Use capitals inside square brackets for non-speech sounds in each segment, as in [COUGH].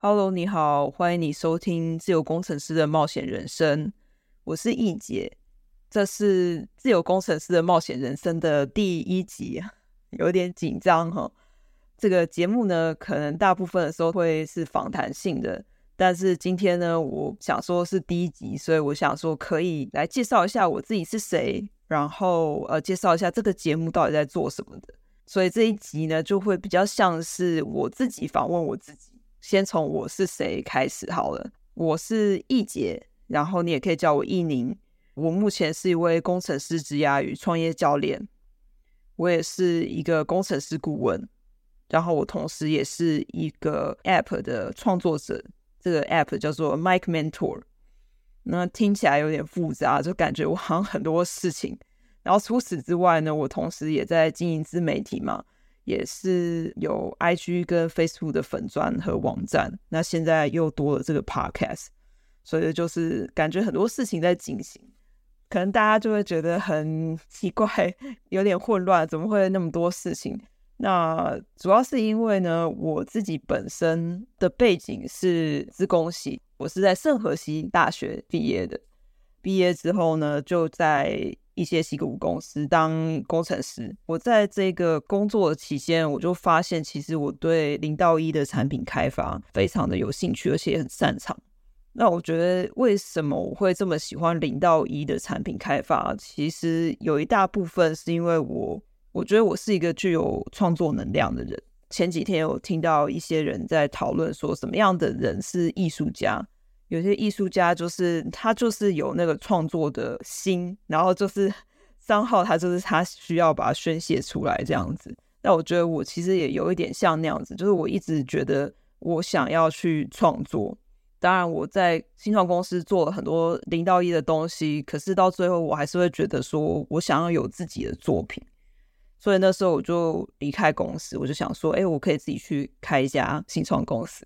Hello，你好，欢迎你收听自由工程师的冒险人生，我是易姐，这是自由工程师的冒险人生的第一集，[LAUGHS] 有点紧张哈。这个节目呢，可能大部分的时候会是访谈性的，但是今天呢，我想说是第一集，所以我想说可以来介绍一下我自己是谁，然后呃，介绍一下这个节目到底在做什么的。所以这一集呢，就会比较像是我自己访问我自己。先从我是谁开始好了，我是易姐，然后你也可以叫我易宁。我目前是一位工程师职涯与创业教练，我也是一个工程师顾问。然后我同时也是一个 App 的创作者，这个 App 叫做 Mike Mentor。那听起来有点复杂，就感觉我好像很多事情。然后除此之外呢，我同时也在经营自媒体嘛，也是有 IG 跟 Facebook 的粉专和网站。那现在又多了这个 Podcast，所以就是感觉很多事情在进行。可能大家就会觉得很奇怪，[LAUGHS] 有点混乱，怎么会那么多事情？那主要是因为呢，我自己本身的背景是自工系，我是在圣荷西大学毕业的。毕业之后呢，就在一些矽谷公司当工程师。我在这个工作期间，我就发现，其实我对零到一的产品开发非常的有兴趣，而且很擅长。那我觉得，为什么我会这么喜欢零到一的产品开发？其实有一大部分是因为我。我觉得我是一个具有创作能量的人。前几天有听到一些人在讨论说，什么样的人是艺术家？有些艺术家就是他就是有那个创作的心，然后就是三号，他就是他需要把它宣泄出来这样子。那我觉得我其实也有一点像那样子，就是我一直觉得我想要去创作。当然我在新创公司做了很多零到一的东西，可是到最后我还是会觉得说我想要有自己的作品。所以那时候我就离开公司，我就想说，哎，我可以自己去开一家新创公司。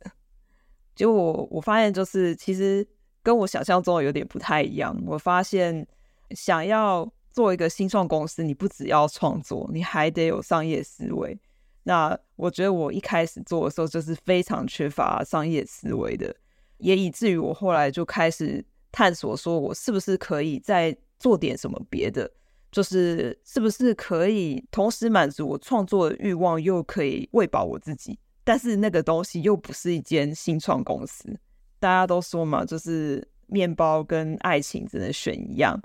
结果我我发现，就是其实跟我想象中的有点不太一样。我发现，想要做一个新创公司，你不只要创作，你还得有商业思维。那我觉得我一开始做的时候，就是非常缺乏商业思维的，也以至于我后来就开始探索，说我是不是可以再做点什么别的。就是是不是可以同时满足我创作的欲望，又可以喂饱我自己？但是那个东西又不是一间新创公司。大家都说嘛，就是面包跟爱情只能选一样。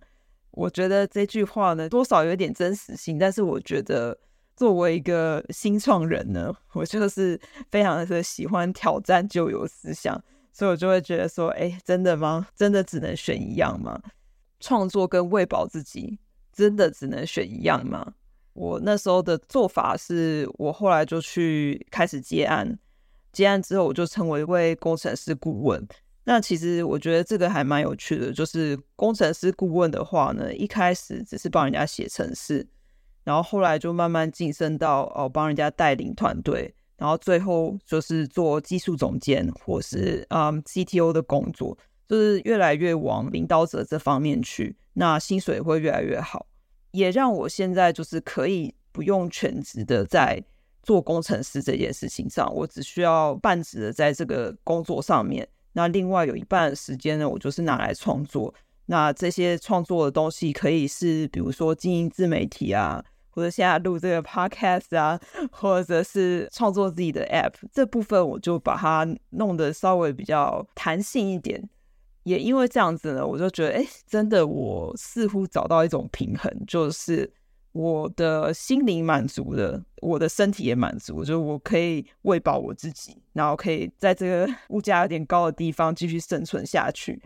我觉得这句话呢，多少有点真实性。但是我觉得作为一个新创人呢，我就是非常的喜欢挑战旧有思想，所以我就会觉得说，哎，真的吗？真的只能选一样吗？创作跟喂饱自己。真的只能选一样吗？我那时候的做法是，我后来就去开始接案，接案之后我就成为一位工程师顾问。那其实我觉得这个还蛮有趣的，就是工程师顾问的话呢，一开始只是帮人家写程式，然后后来就慢慢晋升到哦，帮人家带领团队，然后最后就是做技术总监或是嗯 CTO 的工作。就是越来越往领导者这方面去，那薪水会越来越好，也让我现在就是可以不用全职的在做工程师这件事情上，我只需要半职的在这个工作上面。那另外有一半时间呢，我就是拿来创作。那这些创作的东西可以是，比如说经营自媒体啊，或者现在录这个 podcast 啊，或者是创作自己的 app，这部分我就把它弄得稍微比较弹性一点。也因为这样子呢，我就觉得，哎，真的，我似乎找到一种平衡，就是我的心灵满足了，我的身体也满足，就我可以喂饱我自己，然后可以在这个物价有点高的地方继续生存下去。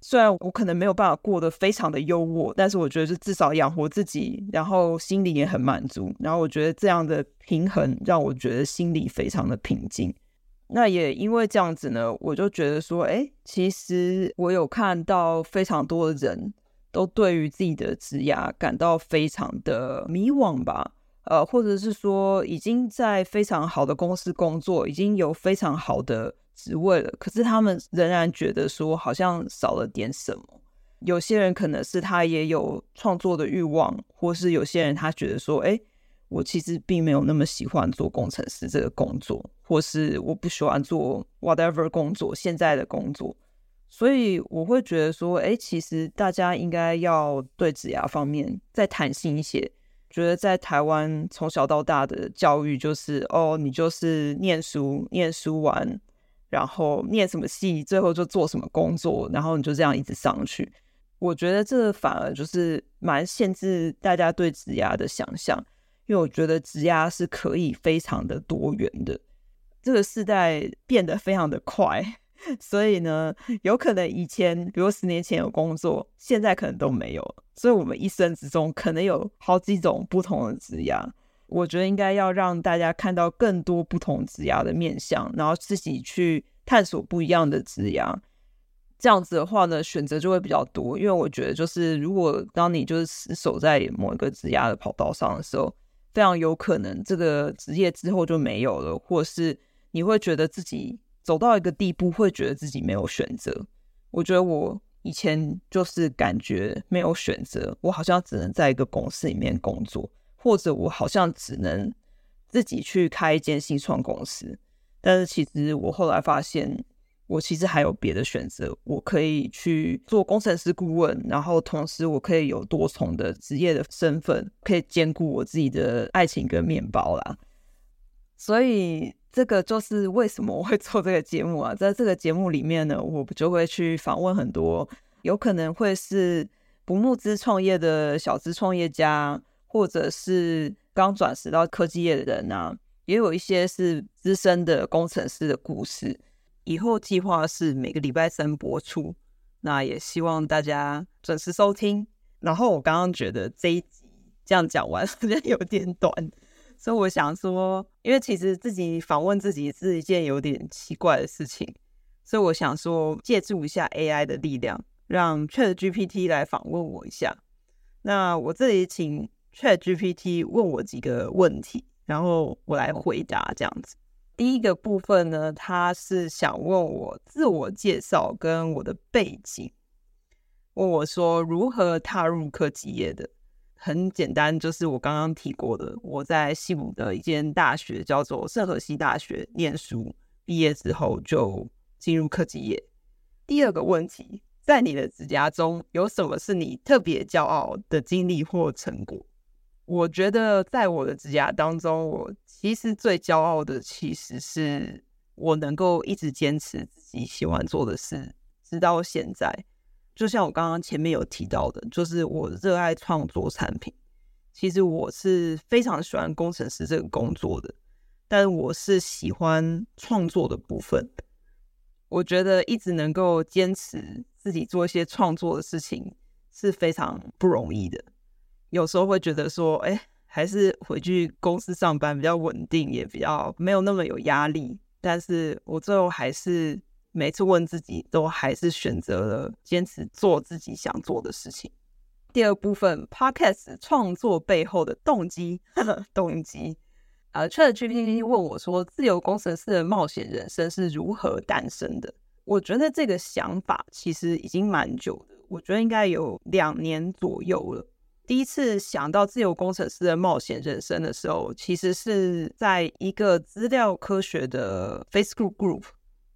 虽然我可能没有办法过得非常的优渥，但是我觉得是至少养活自己，然后心里也很满足。然后我觉得这样的平衡让我觉得心里非常的平静。那也因为这样子呢，我就觉得说，哎，其实我有看到非常多的人都对于自己的职涯感到非常的迷惘吧，呃，或者是说已经在非常好的公司工作，已经有非常好的职位了，可是他们仍然觉得说好像少了点什么。有些人可能是他也有创作的欲望，或是有些人他觉得说，哎。我其实并没有那么喜欢做工程师这个工作，或是我不喜欢做 whatever 工作，现在的工作，所以我会觉得说，哎，其实大家应该要对职涯方面再弹性一些。觉得在台湾从小到大的教育就是，哦，你就是念书，念书完，然后念什么系，最后就做什么工作，然后你就这样一直上去。我觉得这反而就是蛮限制大家对职涯的想象。因为我觉得职涯是可以非常的多元的，这个时代变得非常的快，[LAUGHS] 所以呢，有可能以前，比如十年前有工作，现在可能都没有，所以我们一生之中可能有好几种不同的职涯。我觉得应该要让大家看到更多不同职涯的面向，然后自己去探索不一样的职涯。这样子的话呢，选择就会比较多。因为我觉得，就是如果当你就是守在某一个职涯的跑道上的时候，非常有可能这个职业之后就没有了，或是你会觉得自己走到一个地步，会觉得自己没有选择。我觉得我以前就是感觉没有选择，我好像只能在一个公司里面工作，或者我好像只能自己去开一间新创公司。但是其实我后来发现。我其实还有别的选择，我可以去做工程师顾问，然后同时我可以有多重的职业的身份，可以兼顾我自己的爱情跟面包啦。所以这个就是为什么我会做这个节目啊。在这个节目里面呢，我就会去访问很多有可能会是不募资创业的小资创业家，或者是刚转职到科技业的人啊，也有一些是资深的工程师的故事。以后计划是每个礼拜三播出，那也希望大家准时收听。然后我刚刚觉得这一集这样讲完 [LAUGHS] 好像有点短，所以我想说，因为其实自己访问自己是一件有点奇怪的事情，所以我想说借助一下 AI 的力量，让 ChatGPT 来访问我一下。那我这里请 ChatGPT 问我几个问题，然后我来回答这样子。第一个部分呢，他是想问我自我介绍跟我的背景，问我说如何踏入科技业的。很简单，就是我刚刚提过的，我在西武的一间大学叫做圣荷西大学念书，毕业之后就进入科技业。第二个问题，在你的职涯中有什么是你特别骄傲的经历或成果？我觉得在我的职涯当中，我其实最骄傲的，其实是我能够一直坚持自己喜欢做的事，直到现在。就像我刚刚前面有提到的，就是我热爱创作产品。其实我是非常喜欢工程师这个工作的，但我是喜欢创作的部分。我觉得一直能够坚持自己做一些创作的事情是非常不容易的。有时候会觉得说，哎，还是回去公司上班比较稳定，也比较没有那么有压力。但是我最后还是每次问自己，都还是选择了坚持做自己想做的事情。第二部分，Podcast 创作背后的动机，[LAUGHS] 动机。呃，ChatGPT 问我说，自由工程师的冒险人生是如何诞生的？我觉得这个想法其实已经蛮久的，我觉得应该有两年左右了。第一次想到自由工程师的冒险人生的时候，其实是在一个资料科学的 Facebook group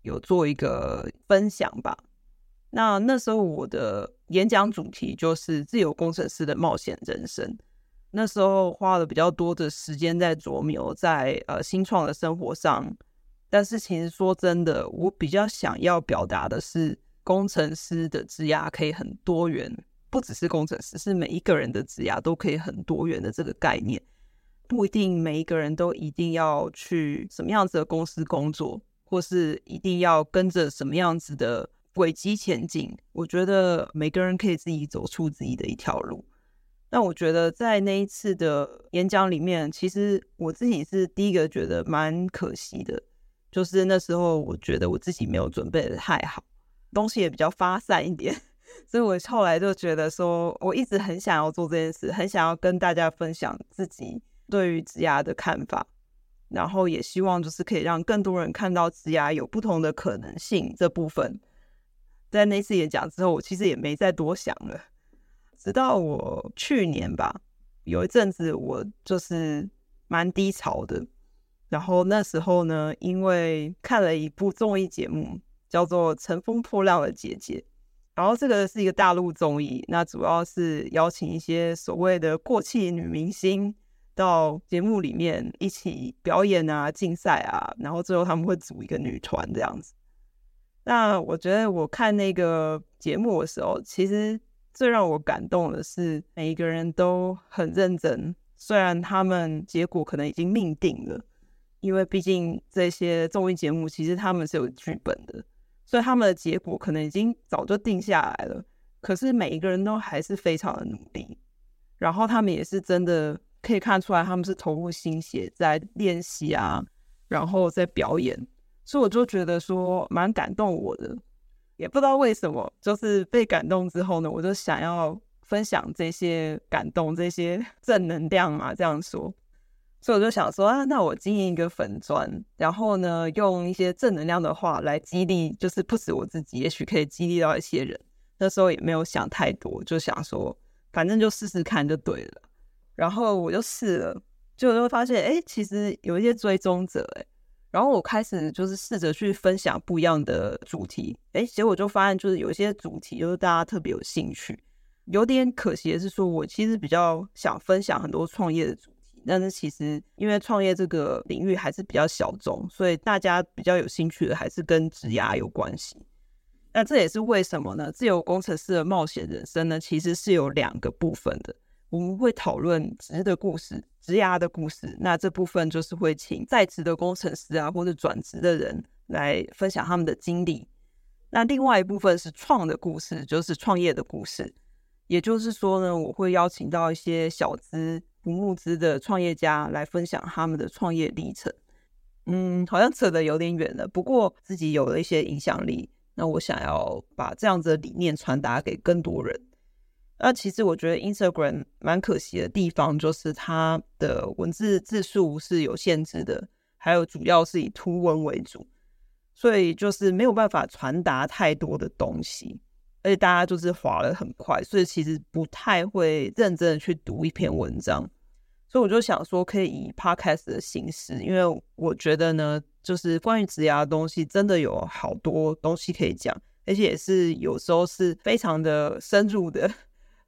有做一个分享吧。那那时候我的演讲主题就是自由工程师的冒险人生。那时候花了比较多的时间在琢磨在呃新创的生活上，但是其实说真的，我比较想要表达的是工程师的职涯可以很多元。不只是工程师，是每一个人的职涯都可以很多元的这个概念，不一定每一个人都一定要去什么样子的公司工作，或是一定要跟着什么样子的轨迹前进。我觉得每个人可以自己走出自己的一条路。那我觉得在那一次的演讲里面，其实我自己是第一个觉得蛮可惜的，就是那时候我觉得我自己没有准备的太好，东西也比较发散一点，所以我后来就觉得说，我一直很想要做这件事，很想要跟大家分享自己对于职牙的看法，然后也希望就是可以让更多人看到职牙有不同的可能性这部分。在那次演讲之后，我其实也没再多想了，直到我去年吧，有一阵子我就是蛮低潮的。然后那时候呢，因为看了一部综艺节目，叫做《乘风破浪的姐姐》，然后这个是一个大陆综艺，那主要是邀请一些所谓的过气女明星到节目里面一起表演啊、竞赛啊，然后最后他们会组一个女团这样子。那我觉得我看那个节目的时候，其实最让我感动的是每一个人都很认真，虽然他们结果可能已经命定了。因为毕竟这些综艺节目其实他们是有剧本的，所以他们的结果可能已经早就定下来了。可是每一个人都还是非常的努力，然后他们也是真的可以看出来，他们是投入心血在练习啊，然后在表演。所以我就觉得说蛮感动我的，也不知道为什么，就是被感动之后呢，我就想要分享这些感动、这些正能量嘛，这样说。所以我就想说啊，那我经营一个粉砖，然后呢，用一些正能量的话来激励，就是不止我自己，也许可以激励到一些人。那时候也没有想太多，就想说反正就试试看就对了。然后我就试了，结果就会发现，哎，其实有一些追踪者，哎，然后我开始就是试着去分享不一样的主题，哎，结果就发现就是有一些主题就是大家特别有兴趣。有点可惜的是，说我其实比较想分享很多创业的。但是其实，因为创业这个领域还是比较小众，所以大家比较有兴趣的还是跟职涯有关系。那这也是为什么呢？自由工程师的冒险人生呢，其实是有两个部分的。我们会讨论职的故事、职涯的故事。那这部分就是会请在职的工程师啊，或者转职的人来分享他们的经历。那另外一部分是创的故事，就是创业的故事。也就是说呢，我会邀请到一些小资。不募资的创业家来分享他们的创业历程，嗯，好像扯得有点远了。不过自己有了一些影响力，那我想要把这样子的理念传达给更多人。那其实我觉得 Instagram 蛮可惜的地方，就是它的文字字数是有限制的，还有主要是以图文为主，所以就是没有办法传达太多的东西。而且大家就是滑得很快，所以其实不太会认真的去读一篇文章。所以我就想说，可以以 podcast 的形式，因为我觉得呢，就是关于职涯的东西，真的有好多东西可以讲，而且也是有时候是非常的深入的，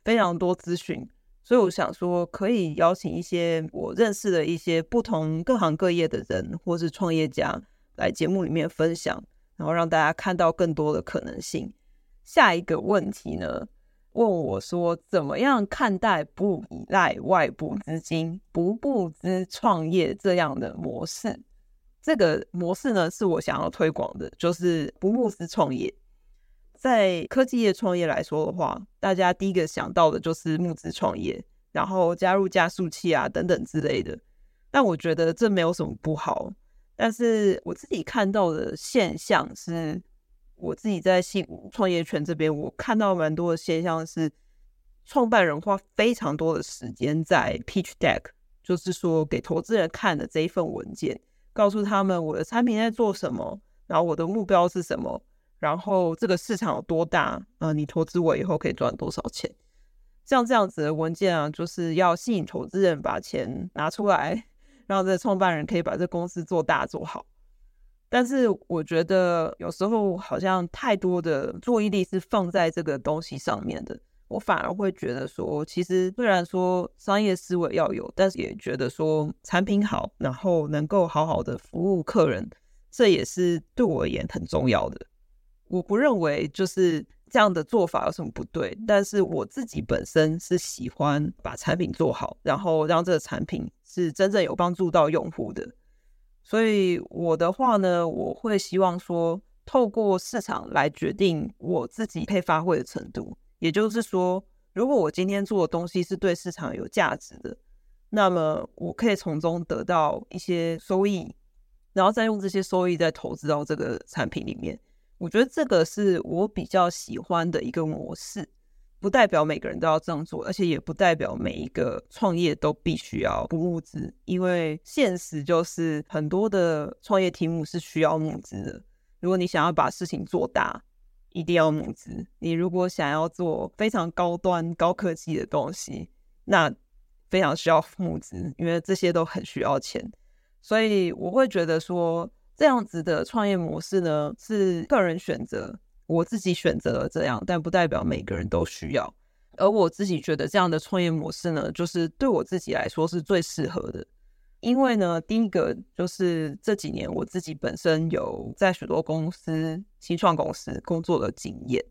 非常多资讯。所以我想说，可以邀请一些我认识的一些不同各行各业的人，或是创业家来节目里面分享，然后让大家看到更多的可能性。下一个问题呢，问我说，怎么样看待不依赖外部资金、不募资创业这样的模式？这个模式呢，是我想要推广的，就是不募资创业。在科技业创业来说的话，大家第一个想到的就是募资创业，然后加入加速器啊等等之类的。但我觉得这没有什么不好，但是我自己看到的现象是。我自己在信创业圈这边，我看到蛮多的现象是，创办人花非常多的时间在 pitch deck，就是说给投资人看的这一份文件，告诉他们我的产品在做什么，然后我的目标是什么，然后这个市场有多大，呃，你投资我以后可以赚多少钱，像这样子的文件啊，就是要吸引投资人把钱拿出来，让这创办人可以把这公司做大做好。但是我觉得有时候好像太多的注意力是放在这个东西上面的，我反而会觉得说，其实虽然说商业思维要有，但是也觉得说产品好，然后能够好好的服务客人，这也是对我而言很重要的。我不认为就是这样的做法有什么不对，但是我自己本身是喜欢把产品做好，然后让这个产品是真正有帮助到用户的。所以我的话呢，我会希望说，透过市场来决定我自己可以发挥的程度。也就是说，如果我今天做的东西是对市场有价值的，那么我可以从中得到一些收益。然后再用这些收益再投资到这个产品里面。我觉得这个是我比较喜欢的一个模式。不代表每个人都要这样做，而且也不代表每一个创业都必须要不募资，因为现实就是很多的创业题目是需要募资的。如果你想要把事情做大，一定要募资。你如果想要做非常高端、高科技的东西，那非常需要募资，因为这些都很需要钱。所以我会觉得说，这样子的创业模式呢，是个人选择。我自己选择了这样，但不代表每个人都需要。而我自己觉得这样的创业模式呢，就是对我自己来说是最适合的。因为呢，第一个就是这几年我自己本身有在许多公司、新创公司工作的经验，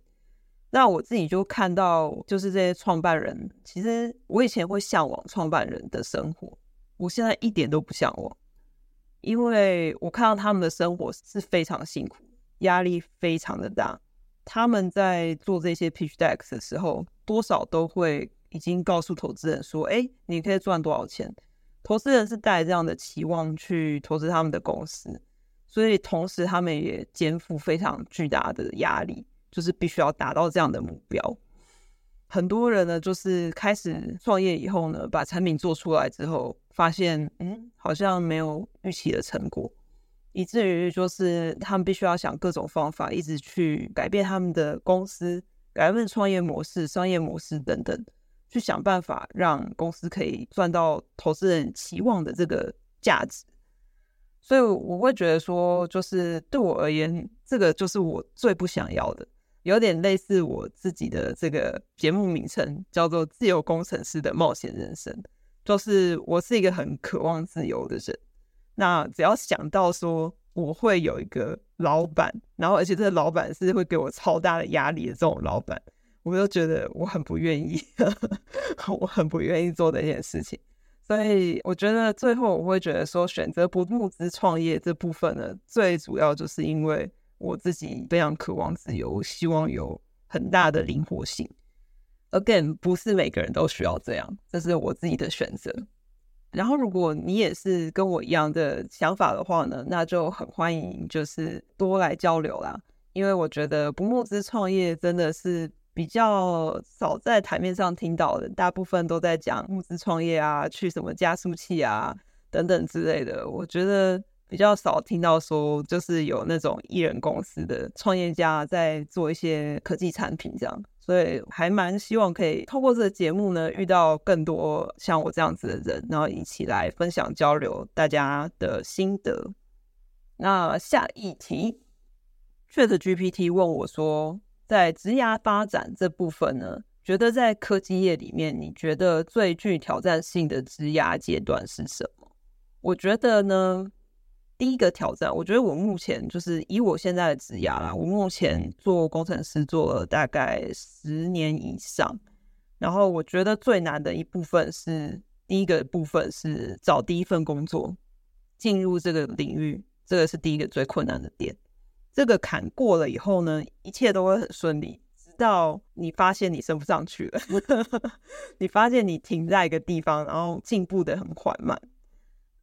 那我自己就看到，就是这些创办人，其实我以前会向往创办人的生活，我现在一点都不向往，因为我看到他们的生活是非常辛苦。压力非常的大，他们在做这些 pitch decks 的时候，多少都会已经告诉投资人说：“哎，你可以赚多少钱？”投资人是带这样的期望去投资他们的公司，所以同时他们也肩负非常巨大的压力，就是必须要达到这样的目标。很多人呢，就是开始创业以后呢，把产品做出来之后，发现嗯，好像没有预期的成果。以至于就是他们必须要想各种方法，一直去改变他们的公司、改变创业模式、商业模式等等，去想办法让公司可以赚到投资人期望的这个价值。所以我会觉得说，就是对我而言，这个就是我最不想要的，有点类似我自己的这个节目名称叫做“自由工程师的冒险人生”，就是我是一个很渴望自由的人。那只要想到说我会有一个老板，然后而且这个老板是会给我超大的压力的这种老板，我就觉得我很不愿意，[LAUGHS] 我很不愿意做这件事情。所以我觉得最后我会觉得说，选择不募资创业这部分呢，最主要就是因为我自己非常渴望自由，希望有很大的灵活性。Again，不是每个人都需要这样，这是我自己的选择。然后，如果你也是跟我一样的想法的话呢，那就很欢迎，就是多来交流啦。因为我觉得不募资创业真的是比较少在台面上听到的，大部分都在讲募资创业啊，去什么加速器啊等等之类的。我觉得比较少听到说，就是有那种艺人公司的创业家在做一些科技产品这样。所以还蛮希望可以透过这个节目呢，遇到更多像我这样子的人，然后一起来分享交流大家的心得。那下一题，ChatGPT 问我说，在职涯发展这部分呢，觉得在科技业里面，你觉得最具挑战性的职涯阶段是什么？我觉得呢。第一个挑战，我觉得我目前就是以我现在的职涯啦，我目前做工程师做了大概十年以上，然后我觉得最难的一部分是第一个部分是找第一份工作，进入这个领域，这个是第一个最困难的点。这个坎过了以后呢，一切都会很顺利，直到你发现你升不上去了，[LAUGHS] 你发现你停在一个地方，然后进步得很缓慢。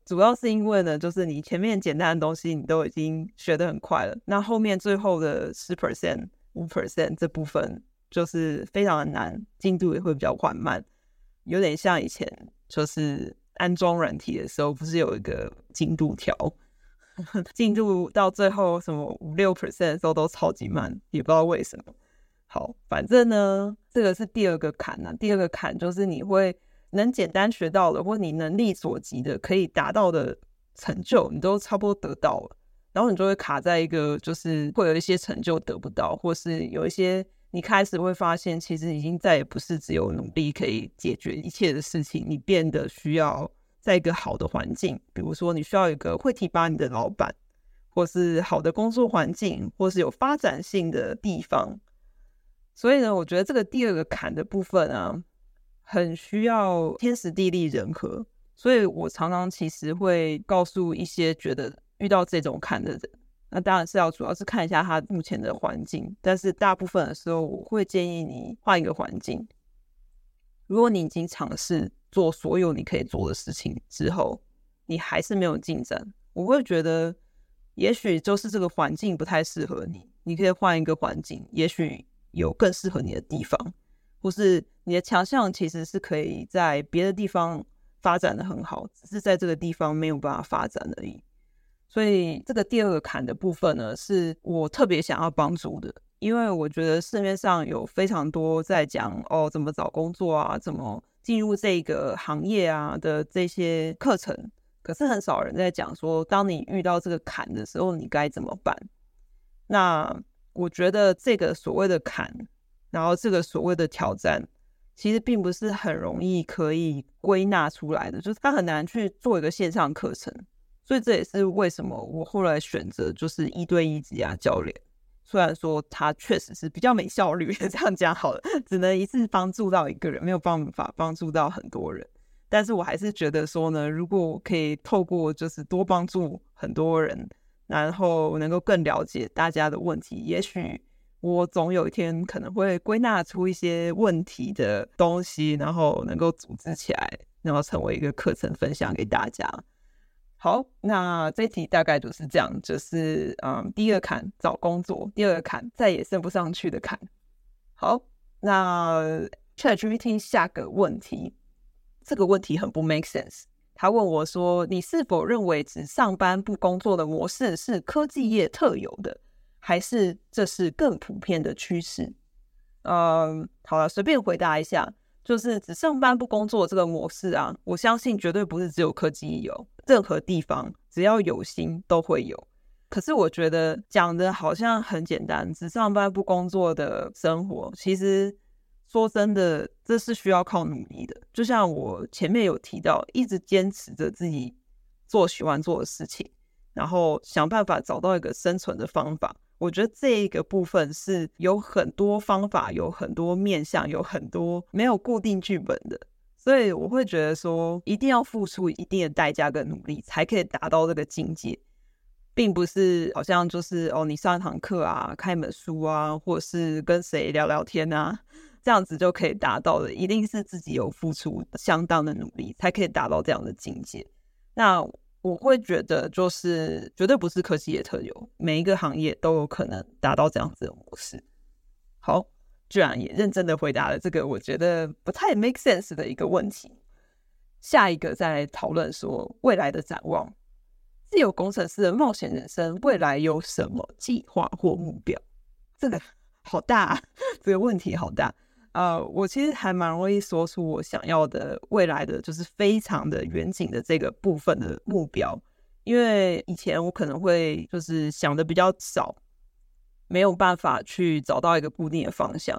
主要是因为呢，就是你前面简单的东西你都已经学得很快了，那后面最后的十 percent、五 percent 这部分就是非常的难，进度也会比较缓慢，有点像以前就是安装软体的时候，不是有一个进度条，[LAUGHS] 进度到最后什么五六 percent 的时候都超级慢，也不知道为什么。好，反正呢，这个是第二个坎啊，第二个坎就是你会。能简单学到的，或你能力所及的，可以达到的成就，你都差不多得到了，然后你就会卡在一个，就是会有一些成就得不到，或是有一些你开始会发现，其实已经再也不是只有努力可以解决一切的事情，你变得需要在一个好的环境，比如说你需要一个会提拔你的老板，或是好的工作环境，或是有发展性的地方。所以呢，我觉得这个第二个坎的部分啊。很需要天时地利人和，所以我常常其实会告诉一些觉得遇到这种坎的人，那当然是要主要是看一下他目前的环境，但是大部分的时候我会建议你换一个环境。如果你已经尝试做所有你可以做的事情之后，你还是没有进展，我会觉得也许就是这个环境不太适合你，你可以换一个环境，也许有更适合你的地方，或是你的强项其实是可以在别的地方发展的很好，只是在这个地方没有办法发展而已。所以这个第二个坎的部分呢，是我特别想要帮助的，因为我觉得市面上有非常多在讲哦，怎么找工作啊，怎么进入这个行业啊的这些课程，可是很少人在讲说，当你遇到这个坎的时候，你该怎么办？那我觉得这个所谓的坎，然后这个所谓的挑战，其实并不是很容易可以归纳出来的，就是它很难去做一个线上课程。所以这也是为什么我后来选择就是一对一职涯教练。虽然说他确实是比较没效率，[LAUGHS] 这样讲好了，只能一次帮助到一个人，没有办法帮助到很多人。但是我还是觉得说呢，如果我可以透过就是多帮助很多人，然后能够更了解大家的问题，也许我总有一天可能会归纳出一些问题的东西，然后能够组织起来，然后成为一个课程分享给大家。好，那这题大概就是这样，就是嗯，第一个坎找工作，第二个坎再也升不上去的坎。好，那 ChatGPT 下个问题，这个问题很不 make sense。他问我说：“你是否认为只上班不工作的模式是科技业特有的，还是这是更普遍的趋势？”嗯，好了，随便回答一下，就是只上班不工作这个模式啊，我相信绝对不是只有科技有。任何地方只要有心都会有，可是我觉得讲的好像很简单，只上班不工作的生活，其实说真的，这是需要靠努力的。就像我前面有提到，一直坚持着自己做喜欢做的事情，然后想办法找到一个生存的方法。我觉得这一个部分是有很多方法，有很多面向，有很多没有固定剧本的。所以我会觉得说，一定要付出一定的代价跟努力，才可以达到这个境界，并不是好像就是哦，你上一堂课啊，看一本书啊，或者是跟谁聊聊天啊，这样子就可以达到的。一定是自己有付出相当的努力，才可以达到这样的境界。那我会觉得，就是绝对不是科技业特有，每一个行业都有可能达到这样子的模式。好。居然也认真的回答了这个我觉得不太 make sense 的一个问题。下一个再来讨论说未来的展望，自由工程师的冒险人生未来有什么计划或目标？这个好大啊，[LAUGHS] 这个问题好大！呃，我其实还蛮容易说出我想要的未来的就是非常的远景的这个部分的目标，因为以前我可能会就是想的比较少。没有办法去找到一个固定的方向，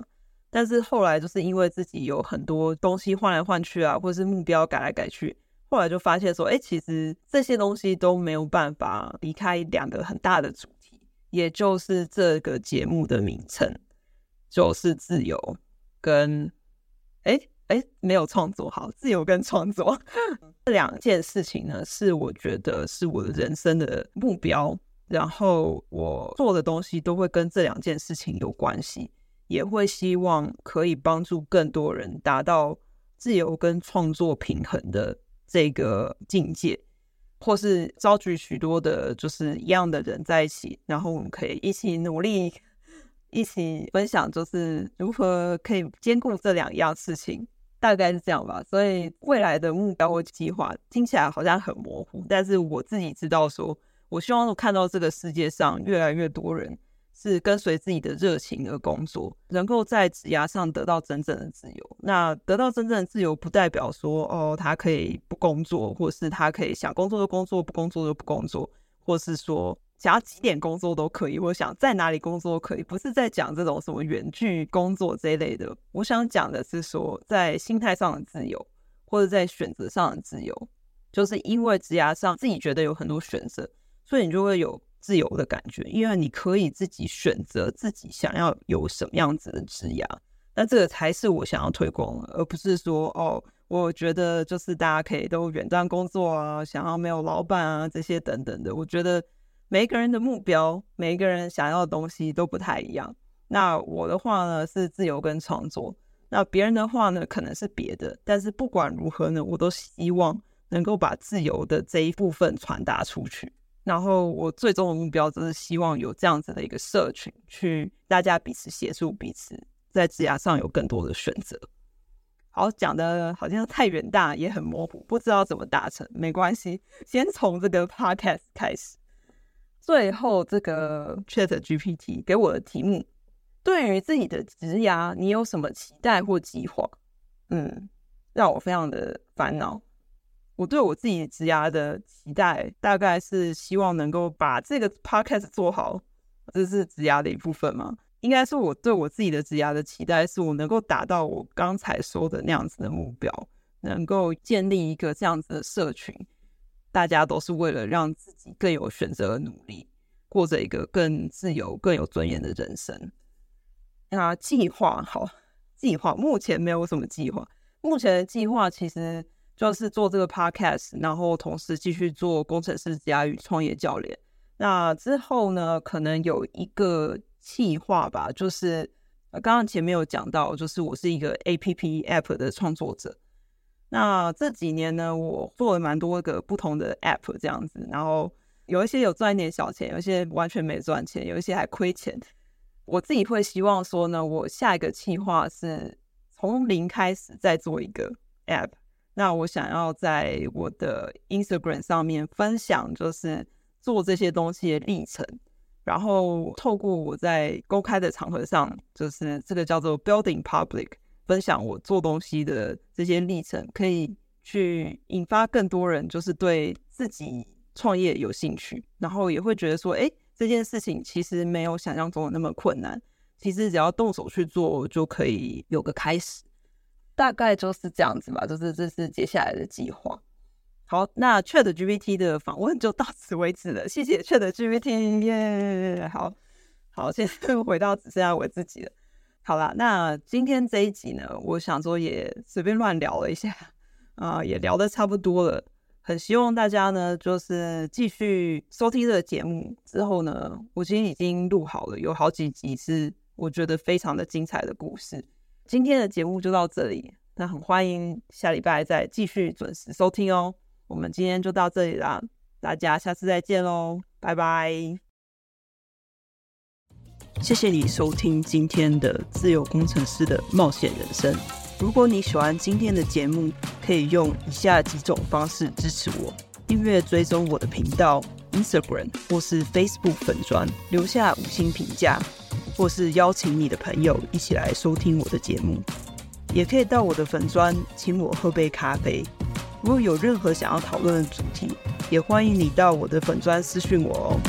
但是后来就是因为自己有很多东西换来换去啊，或者是目标改来改去，后来就发现说，哎，其实这些东西都没有办法离开两个很大的主题，也就是这个节目的名称，就是自由跟，哎哎，没有创作好，自由跟创作这两件事情呢，是我觉得是我的人生的目标。然后我做的东西都会跟这两件事情有关系，也会希望可以帮助更多人达到自由跟创作平衡的这个境界，或是召集许多的就是一样的人在一起，然后我们可以一起努力，一起分享，就是如何可以兼顾这两样事情，大概是这样吧。所以未来的目标或计划听起来好像很模糊，但是我自己知道说。我希望看到这个世界上越来越多人是跟随自己的热情而工作，能够在职涯上得到真正的自由。那得到真正的自由，不代表说哦，他可以不工作，或是他可以想工作就工作，不工作就不工作，或是说想要几点工作都可以，我想在哪里工作都可以。不是在讲这种什么远距工作这一类的。我想讲的是说，在心态上的自由，或者在选择上的自由，就是因为职涯上自己觉得有很多选择。所以你就会有自由的感觉，因为你可以自己选择自己想要有什么样子的职涯。那这个才是我想要推广，而不是说哦，我觉得就是大家可以都远端工作啊，想要没有老板啊这些等等的。我觉得每一个人的目标，每一个人想要的东西都不太一样。那我的话呢是自由跟创作，那别人的话呢可能是别的。但是不管如何呢，我都希望能够把自由的这一部分传达出去。然后我最终的目标就是希望有这样子的一个社群，去大家彼此协助彼此，在职涯上有更多的选择。好，讲的好像太远大，也很模糊，不知道怎么达成，没关系，先从这个 podcast 开始。最后，这个 ChatGPT 给我的题目，对于自己的职涯，你有什么期待或计划？嗯，让我非常的烦恼。我对我自己职涯的期待，大概是希望能够把这个 podcast 做好，这是职涯的一部分嘛。应该是我对我自己的职涯的期待，是我能够达到我刚才说的那样子的目标，能够建立一个这样子的社群，大家都是为了让自己更有选择而努力，过着一个更自由、更有尊严的人生。那计划好，计划目前没有什么计划，目前的计划其实。就是做这个 podcast，然后同时继续做工程师家与创业教练。那之后呢，可能有一个计划吧，就是刚刚前面有讲到，就是我是一个 APP app 的创作者。那这几年呢，我做了蛮多个不同的 app 这样子，然后有一些有赚一点小钱，有一些完全没赚钱，有一些还亏钱。我自己会希望说呢，我下一个计划是从零开始再做一个 app。那我想要在我的 Instagram 上面分享，就是做这些东西的历程，然后透过我在公开的场合上，就是这个叫做 Building Public，分享我做东西的这些历程，可以去引发更多人就是对自己创业有兴趣，然后也会觉得说，哎，这件事情其实没有想象中的那么困难，其实只要动手去做就可以有个开始。大概就是这样子吧，就是这是接下来的计划。好，那 ChatGPT 的访问就到此为止了，谢谢 ChatGPT 耶。好好，现在 [LAUGHS] 回到只剩下我自己了。好啦，那今天这一集呢，我想说也随便乱聊了一下啊、也聊得差不多了。很希望大家呢，就是继续收听这个节目之后呢，我今天已经录好了，有好几集是我觉得非常的精彩的故事。今天的节目就到这里，那很欢迎下礼拜再继续准时收听哦。我们今天就到这里啦，大家下次再见喽，拜拜！谢谢你收听今天的自由工程师的冒险人生。如果你喜欢今天的节目，可以用以下几种方式支持我：订阅追踪我的频道、Instagram 或是 Facebook 粉专，留下五星评价。或是邀请你的朋友一起来收听我的节目，也可以到我的粉专请我喝杯咖啡。如果有任何想要讨论的主题，也欢迎你到我的粉专私讯我哦。